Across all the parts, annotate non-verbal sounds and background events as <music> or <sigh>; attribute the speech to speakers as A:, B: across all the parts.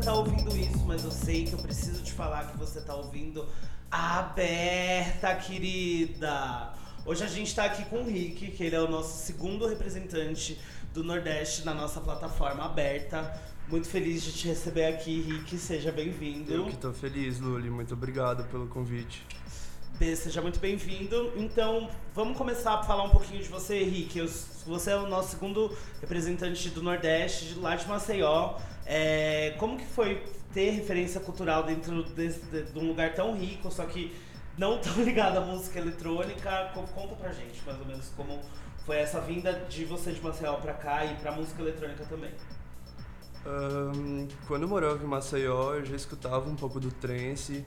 A: tá ouvindo isso, mas eu sei que eu preciso te falar que você tá ouvindo aberta, querida. Hoje a gente tá aqui com o Rick, que ele é o nosso segundo representante do Nordeste na nossa plataforma aberta. Muito feliz de te receber aqui, Rick. Seja bem-vindo.
B: Eu que tô feliz, Luli. Muito obrigado pelo convite.
A: Seja muito bem-vindo. Então, vamos começar a falar um pouquinho de você, Henrique. Você é o nosso segundo representante do Nordeste, de lá de Maceió. É, como que foi ter referência cultural dentro de, de, um lugar tão rico, só que não tão <laughs> ligado à música eletrônica? Conta pra gente, mais ou menos, como foi essa vinda de você de Maceió pra cá e pra música eletrônica também.
B: Um, quando eu morava em Maceió, eu já escutava um pouco do trance,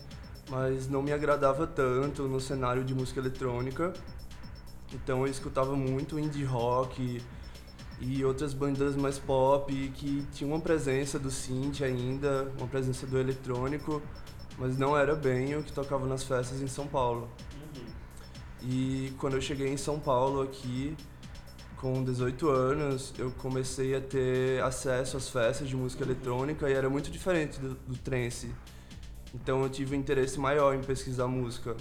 B: mas não me agradava tanto no cenário de música eletrônica. Então eu escutava muito indie rock e outras bandas mais pop que tinham uma presença do synth ainda, uma presença do eletrônico, mas não era bem o que tocava nas festas em São Paulo. Uhum. E quando eu cheguei em São Paulo aqui, com 18 anos, eu comecei a ter acesso às festas de música eletrônica e era muito diferente do, do trance. Então eu tive um interesse maior em pesquisar música.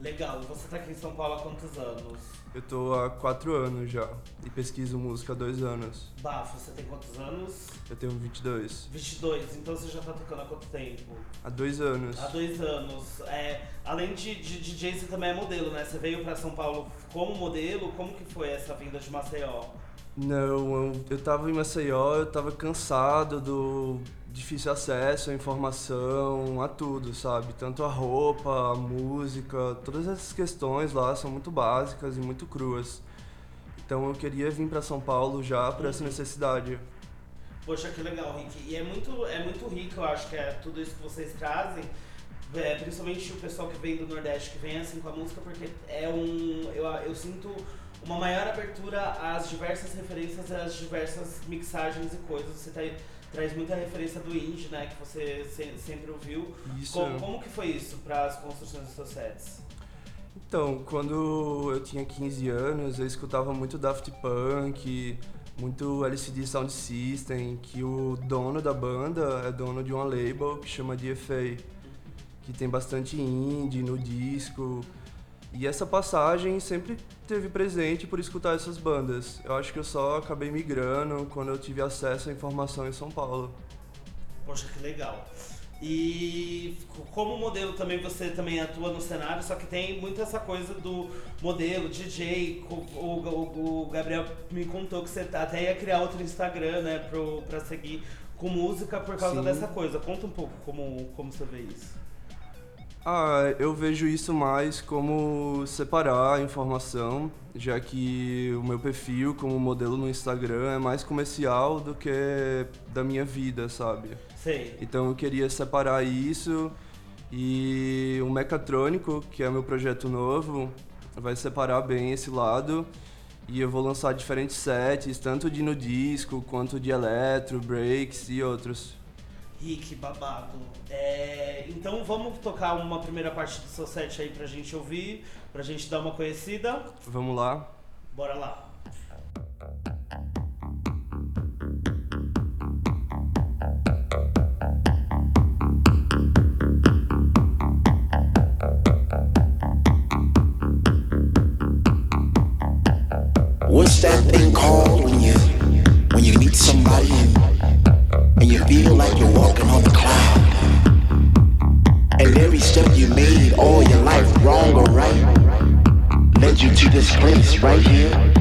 A: Legal, e você está aqui em São Paulo há quantos anos?
B: Eu tô há quatro anos já e pesquiso música há dois anos.
A: Bafo, você tem quantos anos?
B: Eu tenho 22.
A: 22, então você já tá tocando há quanto tempo?
B: Há dois anos.
A: Há dois anos. É, além de, de DJ, você também é modelo, né? Você veio para São Paulo como modelo, como que foi essa vinda de Maceió?
B: Não, eu, eu tava em Maceió, eu tava cansado do difícil acesso à informação, a tudo, sabe? Tanto a roupa, a música, todas essas questões lá são muito básicas e muito cruas. Então eu queria vir para São Paulo já para essa uhum. necessidade.
A: Poxa, que legal, Rick. E é muito, é muito rico, eu acho que é tudo isso que vocês trazem. É, principalmente o pessoal que vem do Nordeste, que vem assim com a música, porque é um. Eu, eu sinto uma maior abertura às diversas referências, às diversas mixagens e coisas. Você tá traz muita referência do indie, né? Que você se, sempre ouviu. Isso. Como, como que foi isso para as construções dos seus sets?
B: Então, quando eu tinha 15 anos, eu escutava muito Daft Punk, muito LCD Sound System, que o dono da banda é dono de uma label que chama DFA, que tem bastante indie no disco. E essa passagem sempre teve presente por escutar essas bandas. Eu acho que eu só acabei migrando quando eu tive acesso à informação em São Paulo.
A: Poxa, que legal. E como modelo também você também atua no cenário, só que tem muito essa coisa do modelo, DJ. O, o, o Gabriel me contou que você até ia criar outro Instagram, né, pro, pra seguir com música por causa Sim. dessa coisa. Conta um pouco como, como você vê isso.
B: Ah, eu vejo isso mais como separar a informação, já que o meu perfil como modelo no Instagram é mais comercial do que da minha vida, sabe?
A: Sei.
B: Então eu queria separar isso e o Mecatrônico, que é meu projeto novo, vai separar bem esse lado e eu vou lançar diferentes sets, tanto de no disco quanto de eletro, breaks e outros.
A: Rick, babado. É, então vamos tocar uma primeira parte do seu set aí pra gente ouvir, pra gente dar uma conhecida.
B: Vamos lá.
A: Bora lá. What's that thing called when you when you meet somebody and you feel like you're walking on a cloud. And every step you made all your life, wrong or right, led you to this place right here,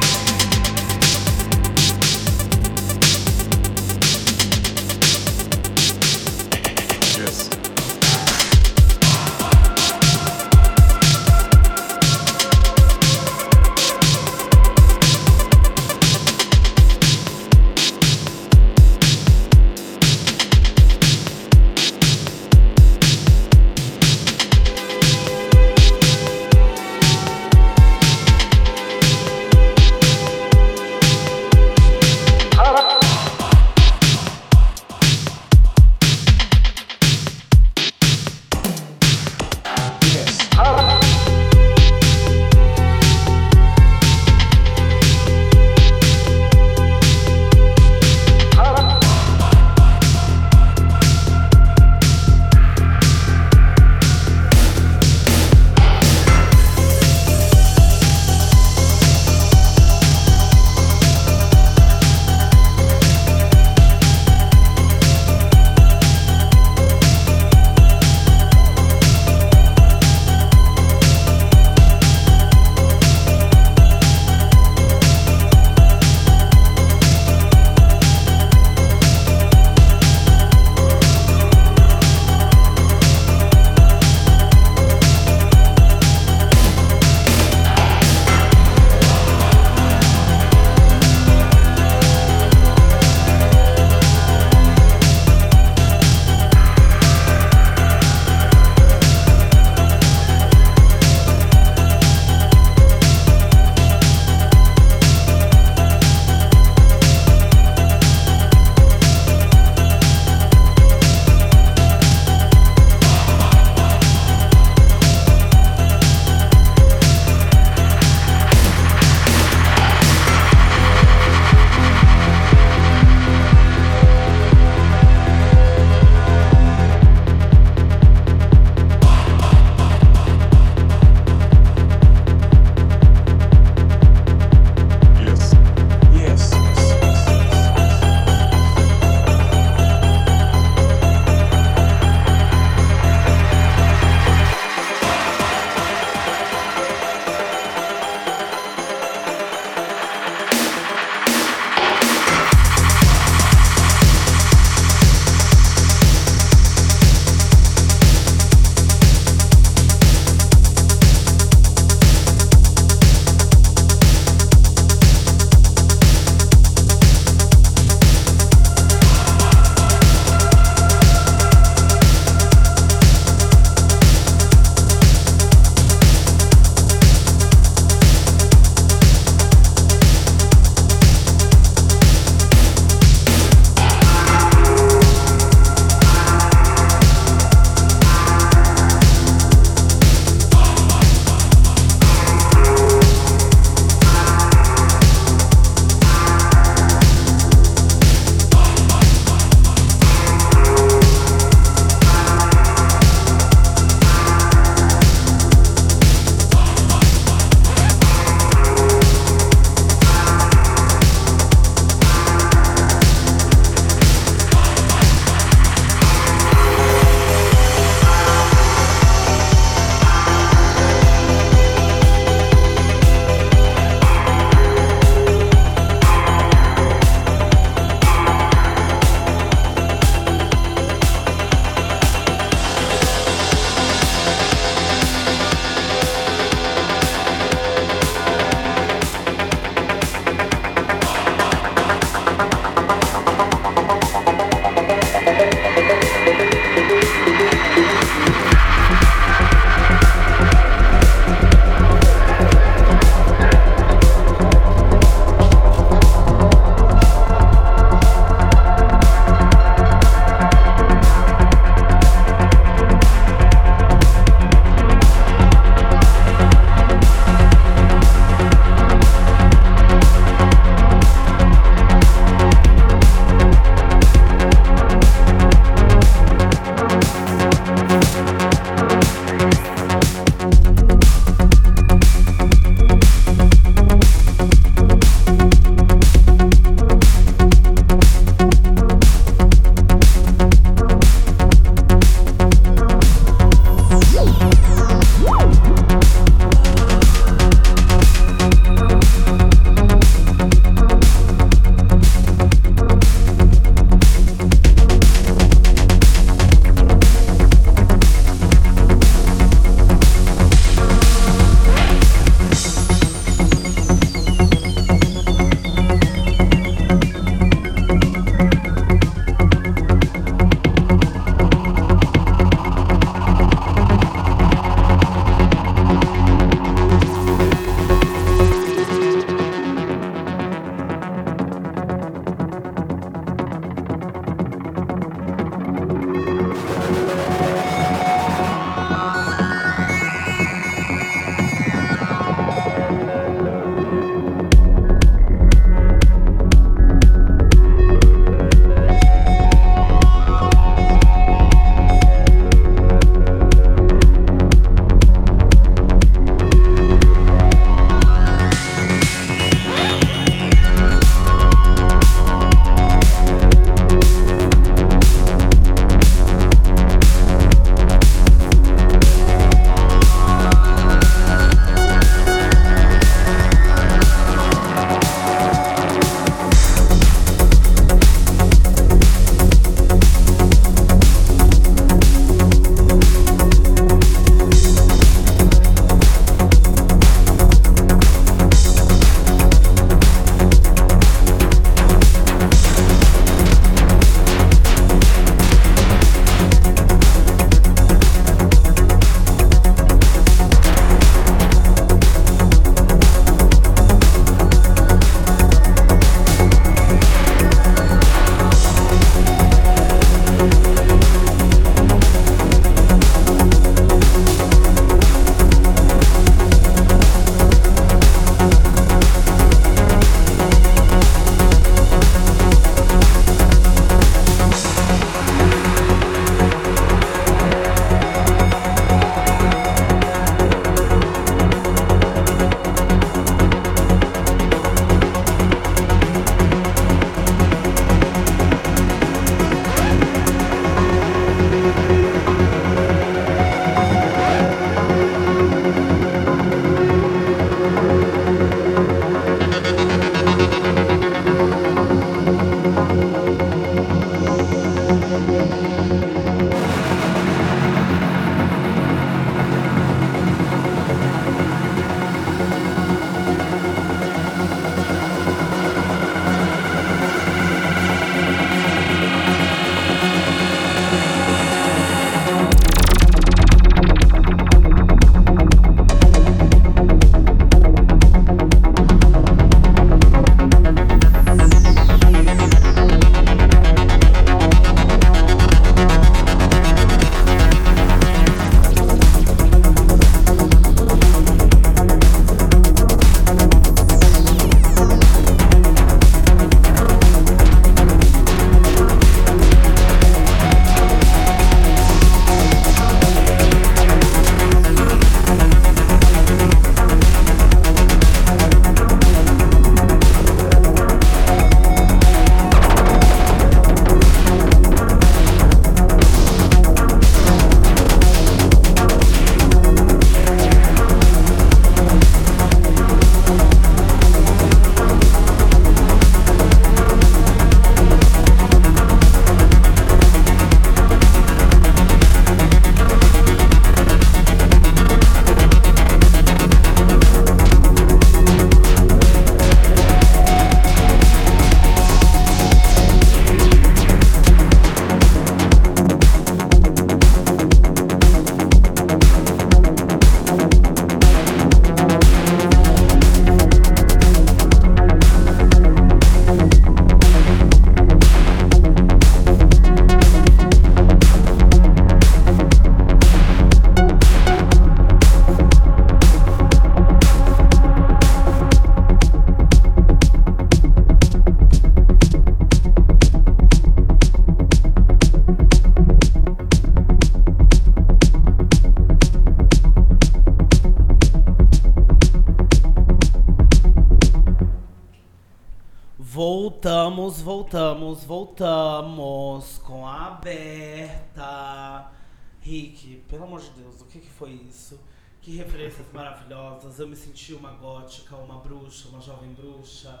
A: foi isso? Que referências maravilhosas. Eu me senti uma gótica, uma bruxa, uma jovem bruxa.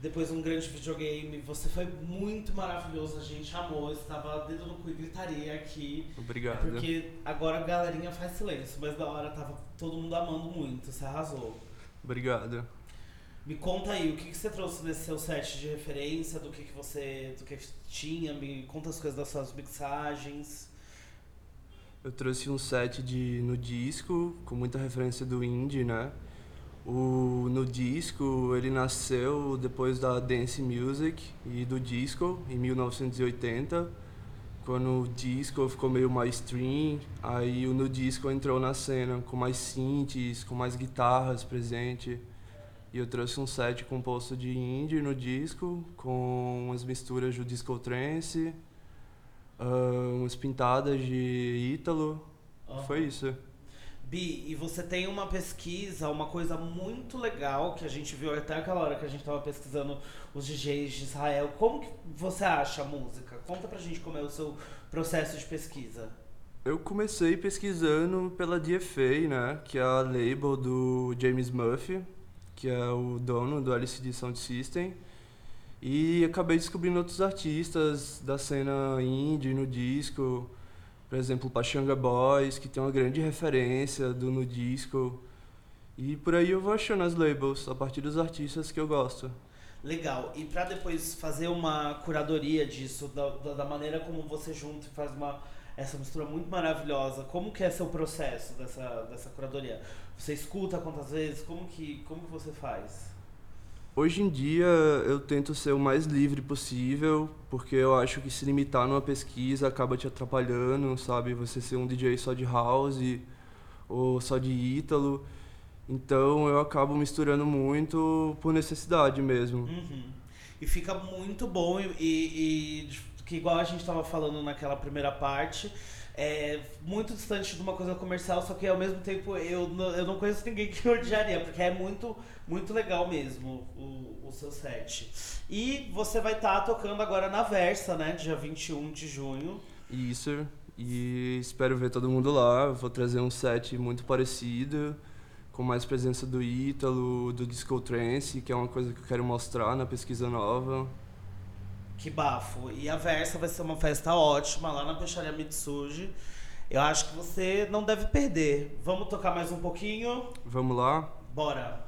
A: Depois um grande videogame. Você foi muito maravilhoso, a gente amou. Estava dedo no cu e gritaria aqui.
B: Obrigado.
A: Porque agora a galerinha faz silêncio, mas da hora tava todo mundo amando muito. Você arrasou.
B: Obrigado.
A: Me conta aí, o que, que você trouxe nesse seu set de referência, do que, que você do que tinha, me conta as coisas das suas mixagens.
B: Eu trouxe um set de no disco, com muita referência do indie, né? O no disco, ele nasceu depois da dance music e do disco em 1980, quando o disco ficou meio mais stream, aí o no disco entrou na cena com mais synths, com mais guitarras presente. E eu trouxe um set composto de indie no disco, com umas misturas de disco trance, uh, umas pintadas de ítalo.
A: Aham.
B: Foi isso.
A: Bi, e você tem uma pesquisa, uma coisa muito legal que a gente viu até aquela hora que a gente tava pesquisando os DJs de Israel. Como que você acha a música? Conta pra gente como é o seu processo de pesquisa.
B: Eu comecei pesquisando pela DFA, né, que é a label do James Murphy, que é o dono do LCD Sound System, e acabei descobrindo outros artistas da cena indie no disco, por exemplo, Pachanga Boys, que tem uma grande referência do no disco, e por aí eu vou achando as labels a partir dos artistas que eu gosto.
A: Legal. E pra depois fazer uma curadoria disso, da, da, da maneira como você junta e faz uma essa mistura muito maravilhosa, como que é seu processo dessa, dessa curadoria? Você escuta quantas vezes? Como que, como que você faz?
B: Hoje em dia eu tento ser o mais livre possível, porque eu acho que se limitar numa pesquisa acaba te atrapalhando, sabe? Você ser um DJ só de house ou só de ítalo. Então eu acabo misturando muito por necessidade mesmo.
A: Uhum. E fica muito bom e, e- e que igual a gente tava falando naquela primeira parte, é muito distante de uma coisa comercial, só que ao mesmo tempo eu, eu não conheço ninguém que <laughs> odiaria, porque é muito, muito legal mesmo o, o seu set. E você vai estar tocando agora na Versa, né? Dia 21 de junho.
B: Isso, e espero ver todo mundo lá. Vou trazer um set muito parecido, com mais presença do Ítalo, do Disco Trance, que é uma coisa que eu quero mostrar na pesquisa nova.
A: Que bafo. E a Versa vai ser uma festa ótima lá na Peixaria Mitsuji. Eu acho que você não deve perder. Vamos tocar mais um pouquinho?
B: Vamos lá?
A: Bora!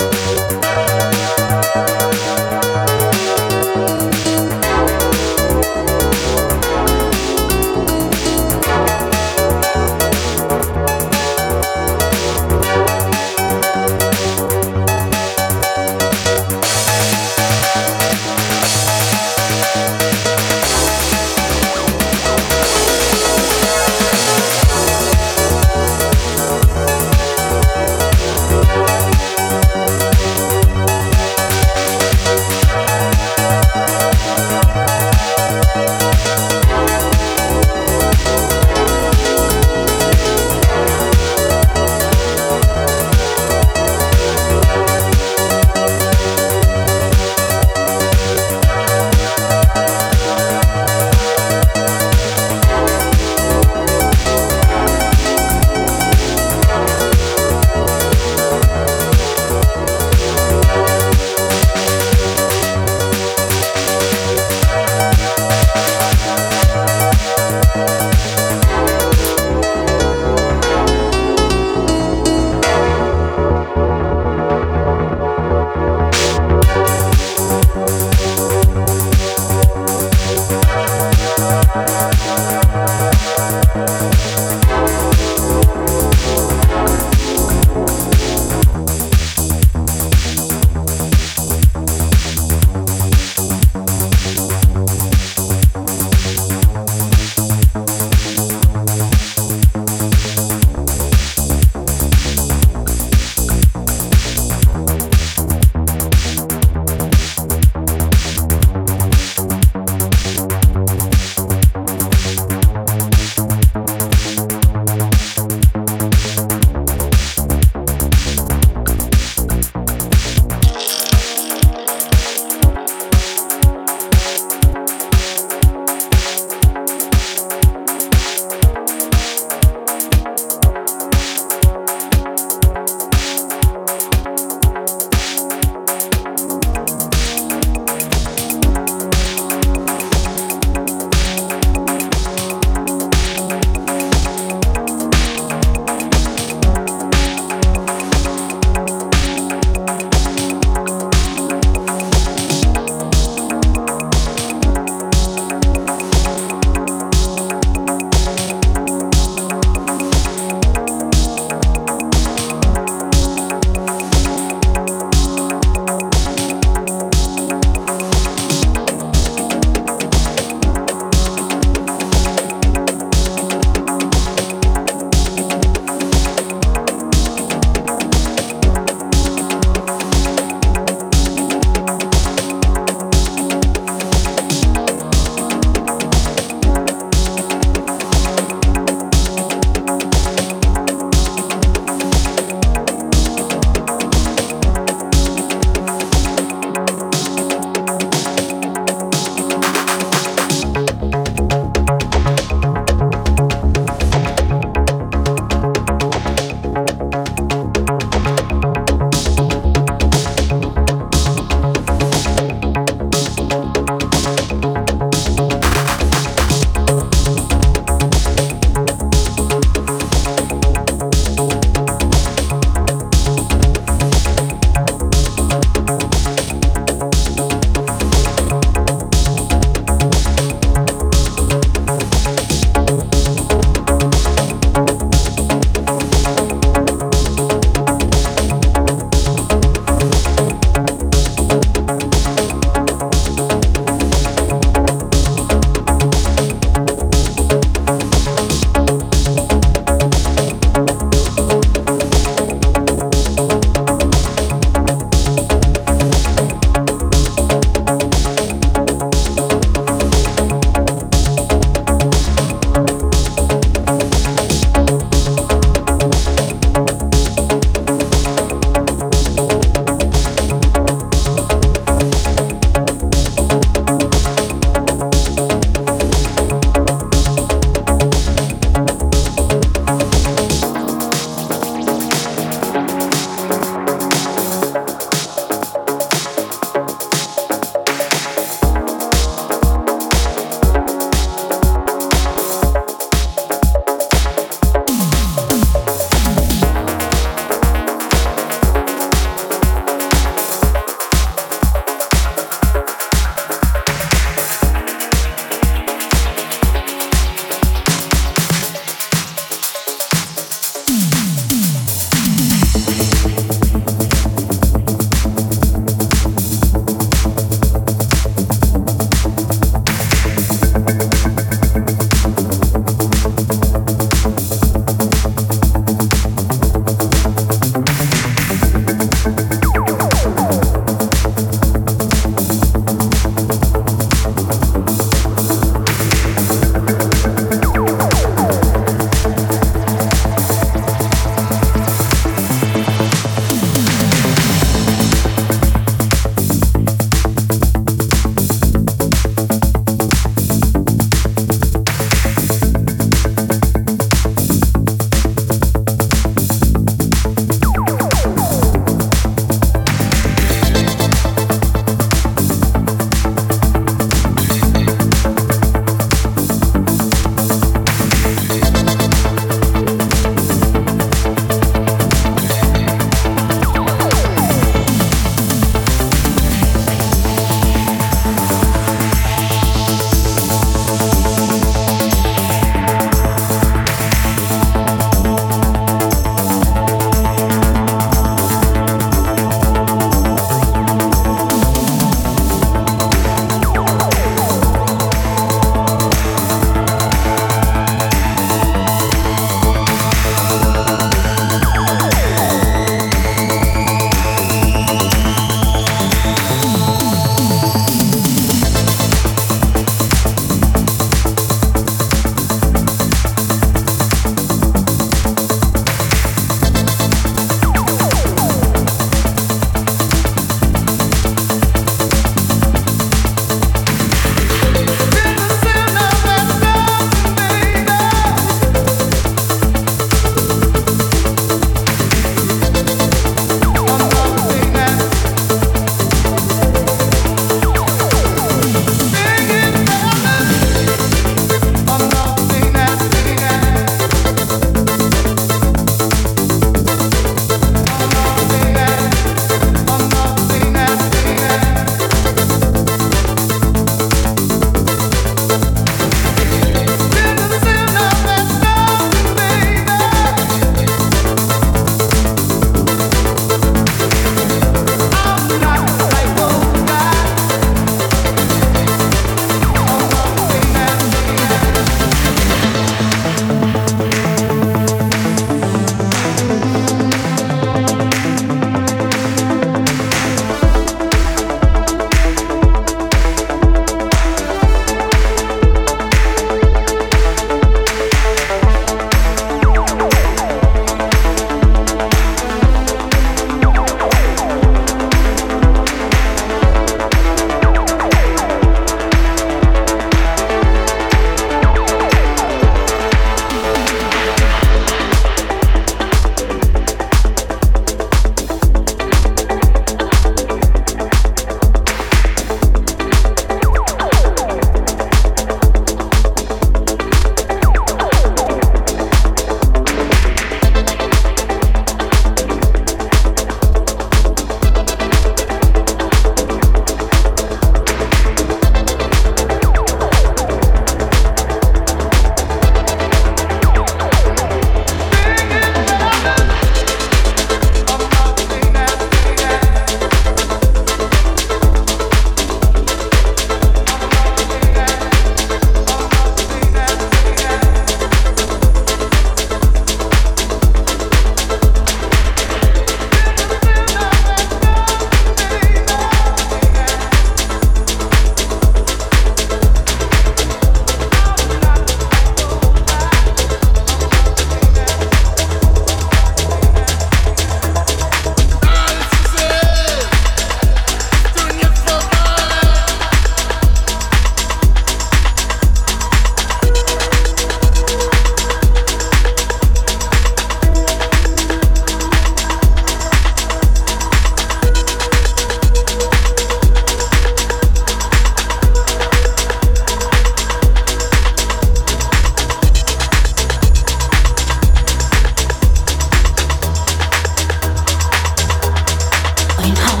A: going home.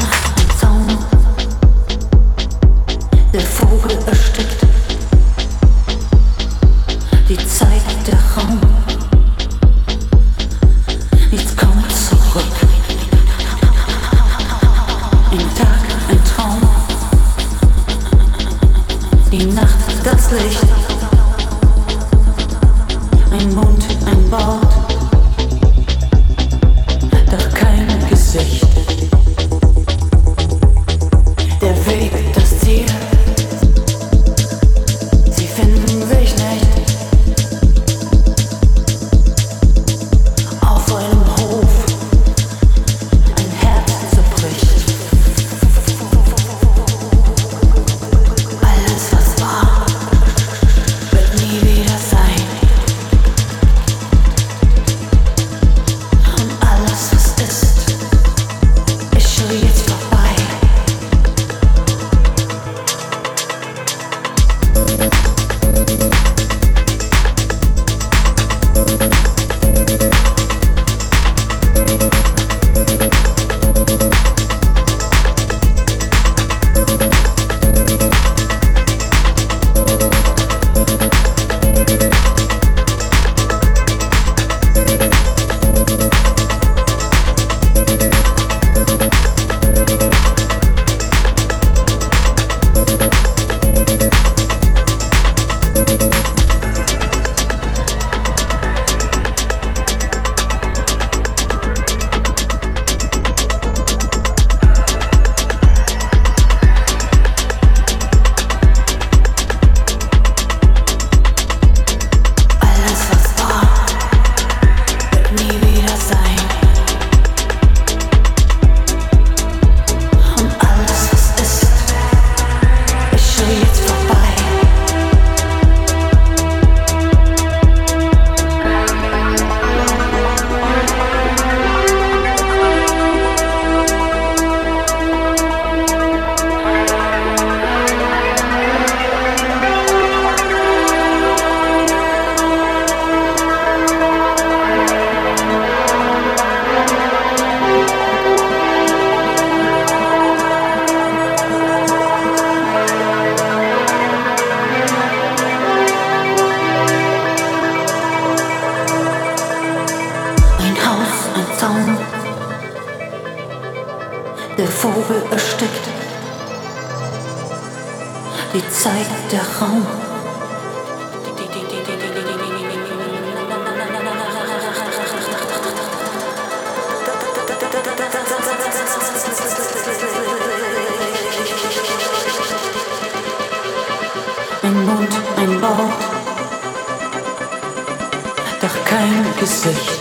A: opposite.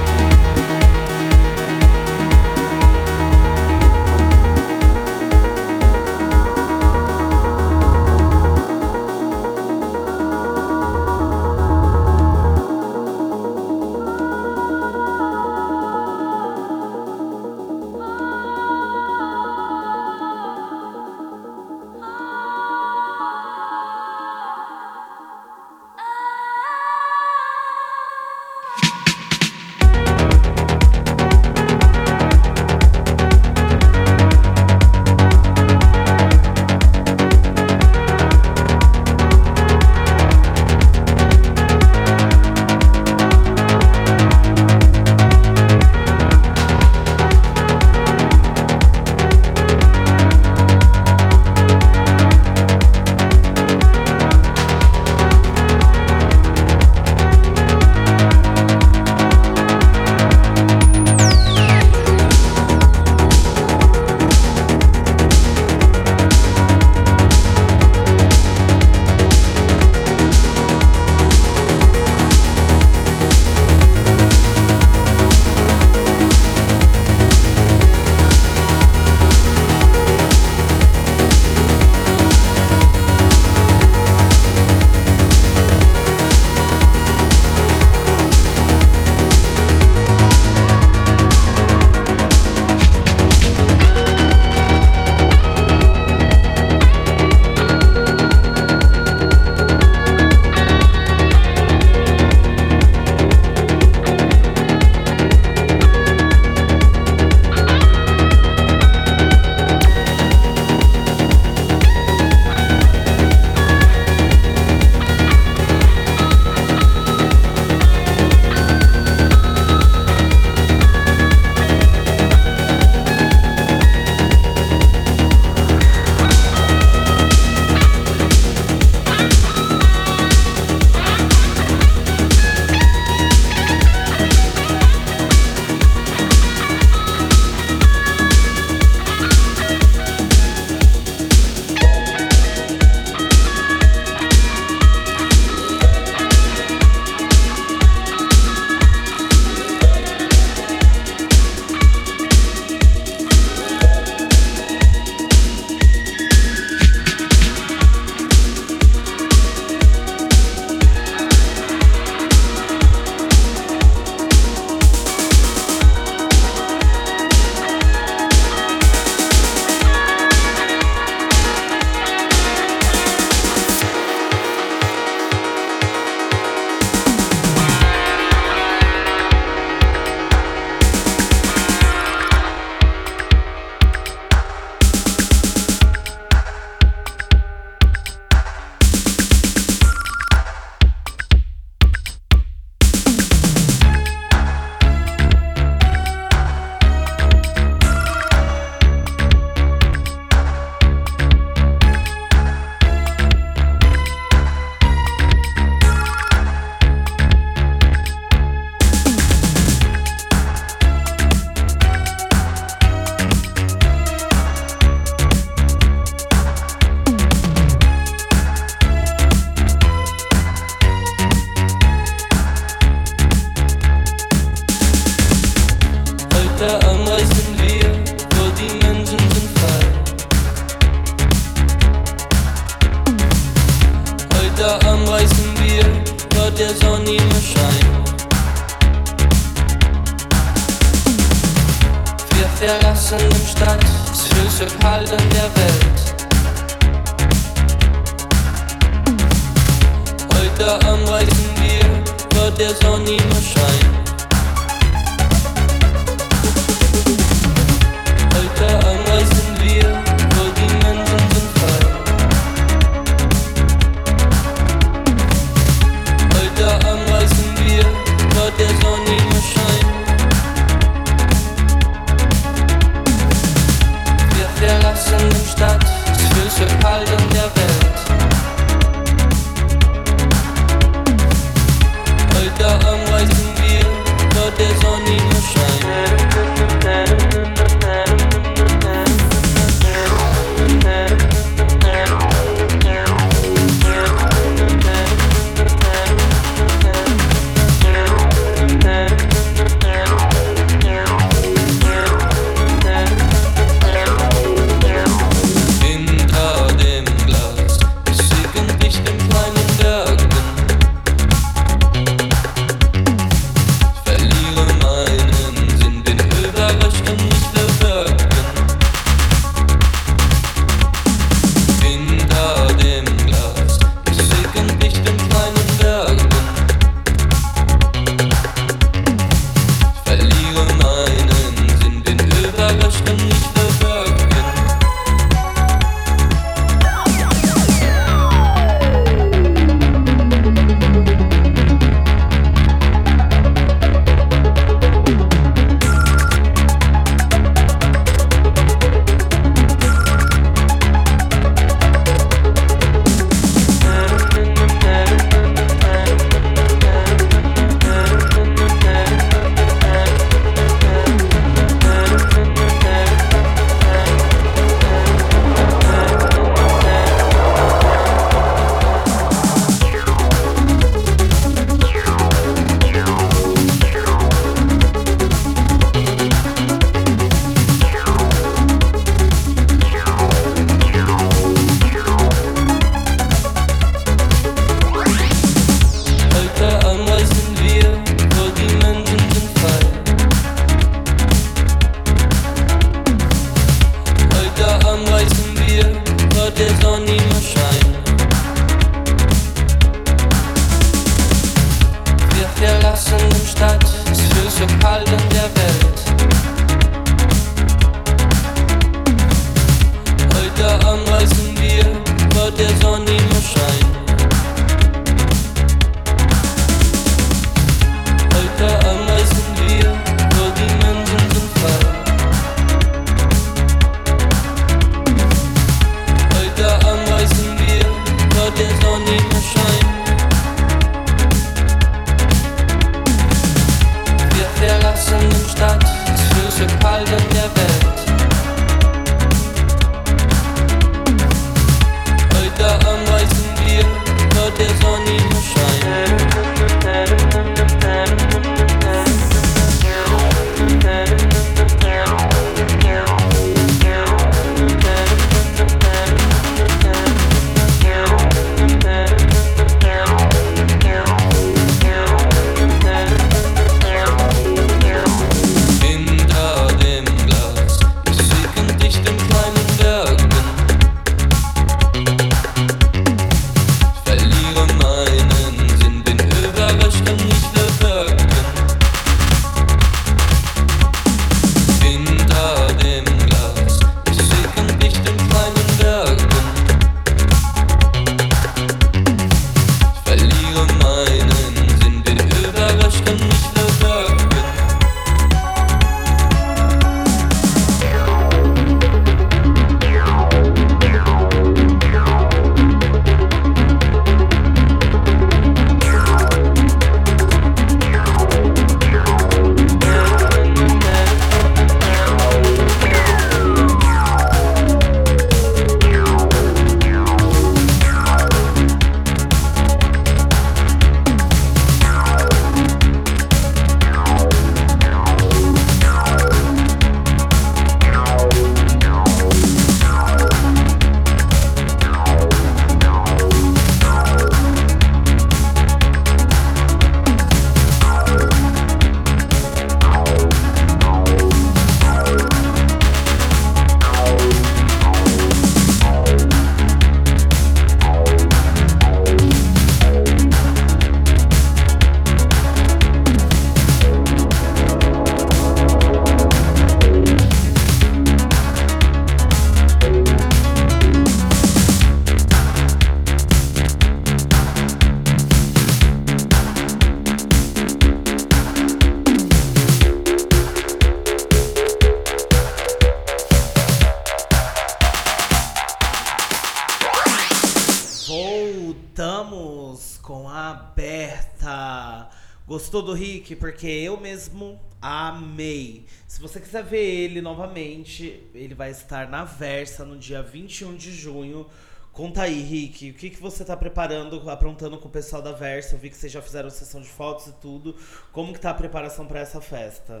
A: Gostou do Rick? Porque eu mesmo amei. Se você quiser ver ele novamente, ele vai estar na Versa no dia 21 de junho. Conta aí, Rick, o que, que você tá preparando, aprontando com o pessoal da Versa? Eu vi que vocês já fizeram sessão de fotos e tudo. Como que tá a preparação para essa festa?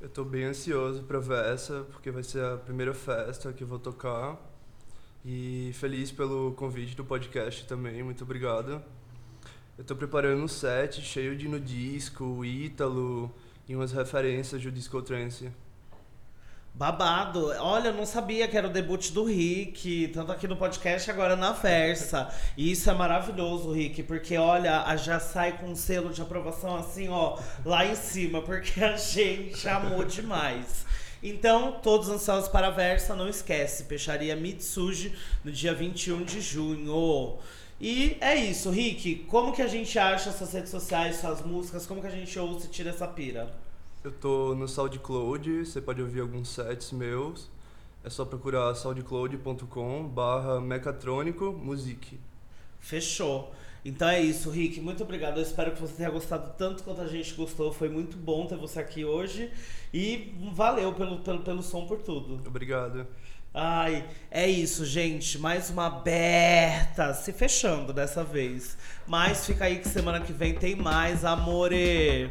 B: Eu tô bem ansioso pra Versa, porque vai ser a primeira festa que eu vou tocar. E feliz pelo convite do podcast também, muito obrigado. Eu tô preparando um set cheio de nudisco, ítalo e umas referências do disco trance.
A: Babado. Olha, eu não sabia que era o debut do Rick, tanto aqui no podcast, agora na Versa. E isso é maravilhoso, Rick, porque olha, já sai com um selo de aprovação assim, ó, lá em cima, porque a gente amou demais. Então, todos ansiosos para a Versa, não esquece, Peixaria Mitsuji no dia 21 de junho. E é isso, Rick. Como que a gente acha suas redes sociais, suas músicas? Como que a gente ouve e tira essa pira?
B: Eu tô no SoundCloud, você pode ouvir alguns sets meus. É só procurar soundcloud.com barra mecatrônico music.
A: Fechou. Então é isso, Rick. Muito obrigado. Eu espero que você tenha gostado tanto quanto a gente gostou. Foi muito bom ter você aqui hoje. E valeu pelo, pelo, pelo som por tudo.
B: Obrigado.
A: Ai, é isso, gente. Mais uma aberta. Se fechando dessa vez. Mas fica aí que semana que vem tem mais, amore.